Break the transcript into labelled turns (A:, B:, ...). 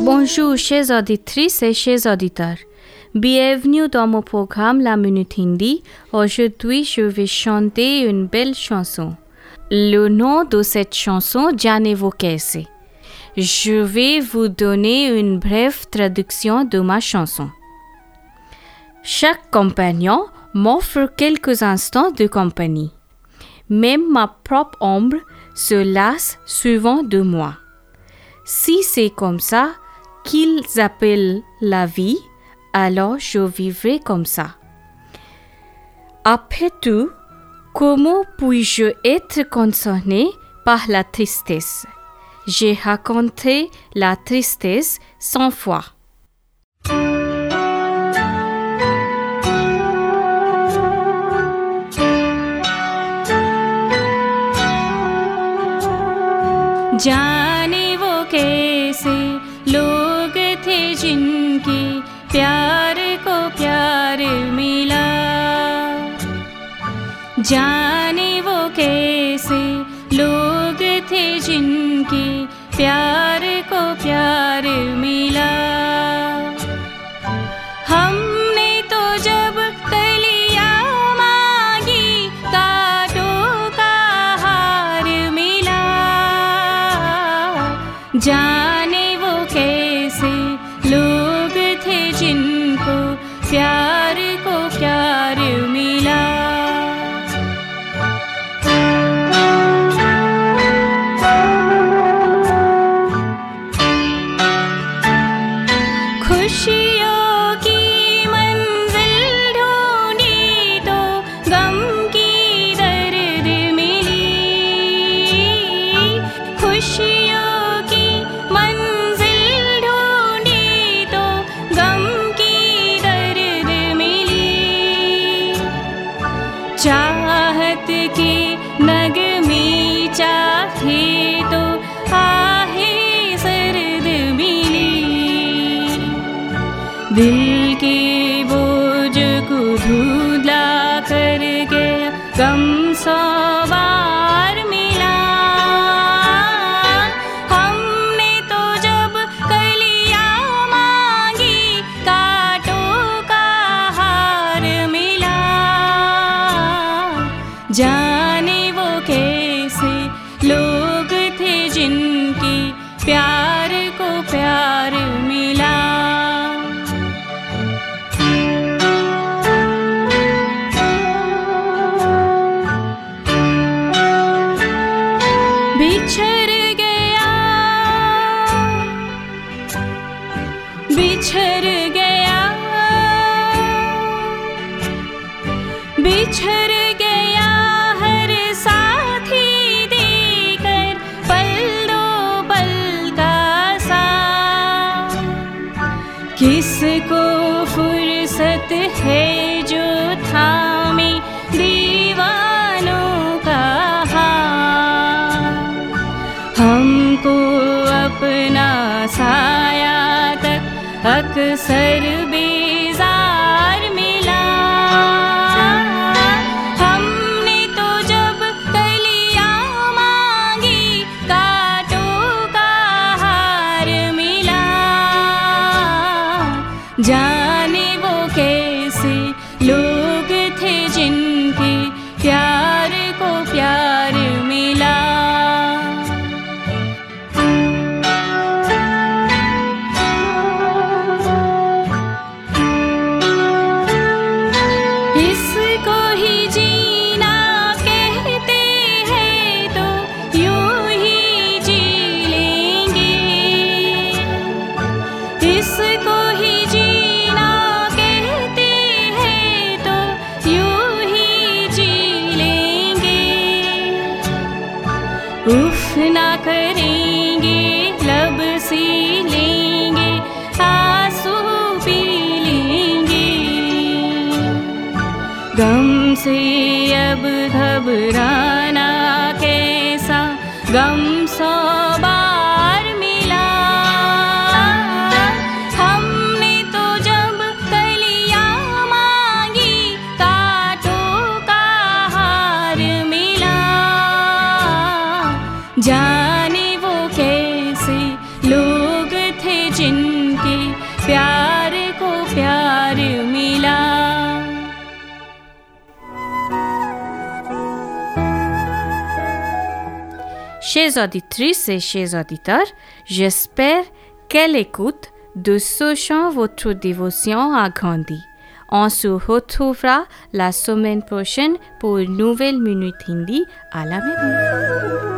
A: Bonjour chers auditrices et chers auditeurs. Bienvenue dans mon programme La Minute Hindi. Aujourd'hui, je vais chanter une belle chanson. Le nom de cette chanson, Janez-vous कैसे Je vais vous donner une brève traduction de ma chanson. Chaque compagnon m'offre quelques instants de compagnie. Même ma propre ombre se lasse souvent de moi. Si c'est comme ça qu'ils appellent la vie, alors je vivrai comme ça. Après tout, comment puis-je être concerné par la tristesse? J'ai raconté la tristesse cent fois. जिनके प्यार को प्यार मिला। हमने तो जब कलियाँ मांगी, कांटों का हार मिला। जाने वो कैसे लोग थे जिनको प्यार दिल के बोझ को धुला कर गया गम सौ बार मिला। हमने तो जब कलियां मांगी कांटों का हार मिला। जाने बिछड़ गया। बिछड़ गया। बिछड़ गया हर साथी देकर पल दो पल का सा किसको फुर्सत है जो थामे अपना साया तक अक्सर बेजार मिला। हमने तो जब कलियाँ मांगी, कांटों का हार मिला। जाने वो कैसे लोग करेंगे लब सी लेंगे आंसू पी लेंगे। गम से अब घबराना कैसा? गम Chers auditrices et chers auditeurs, j'espère qu'elle écoute de ce chant votre dévotion a grandi. On se retrouvera la semaine prochaine pour une nouvelle Minute Hindi à la heure.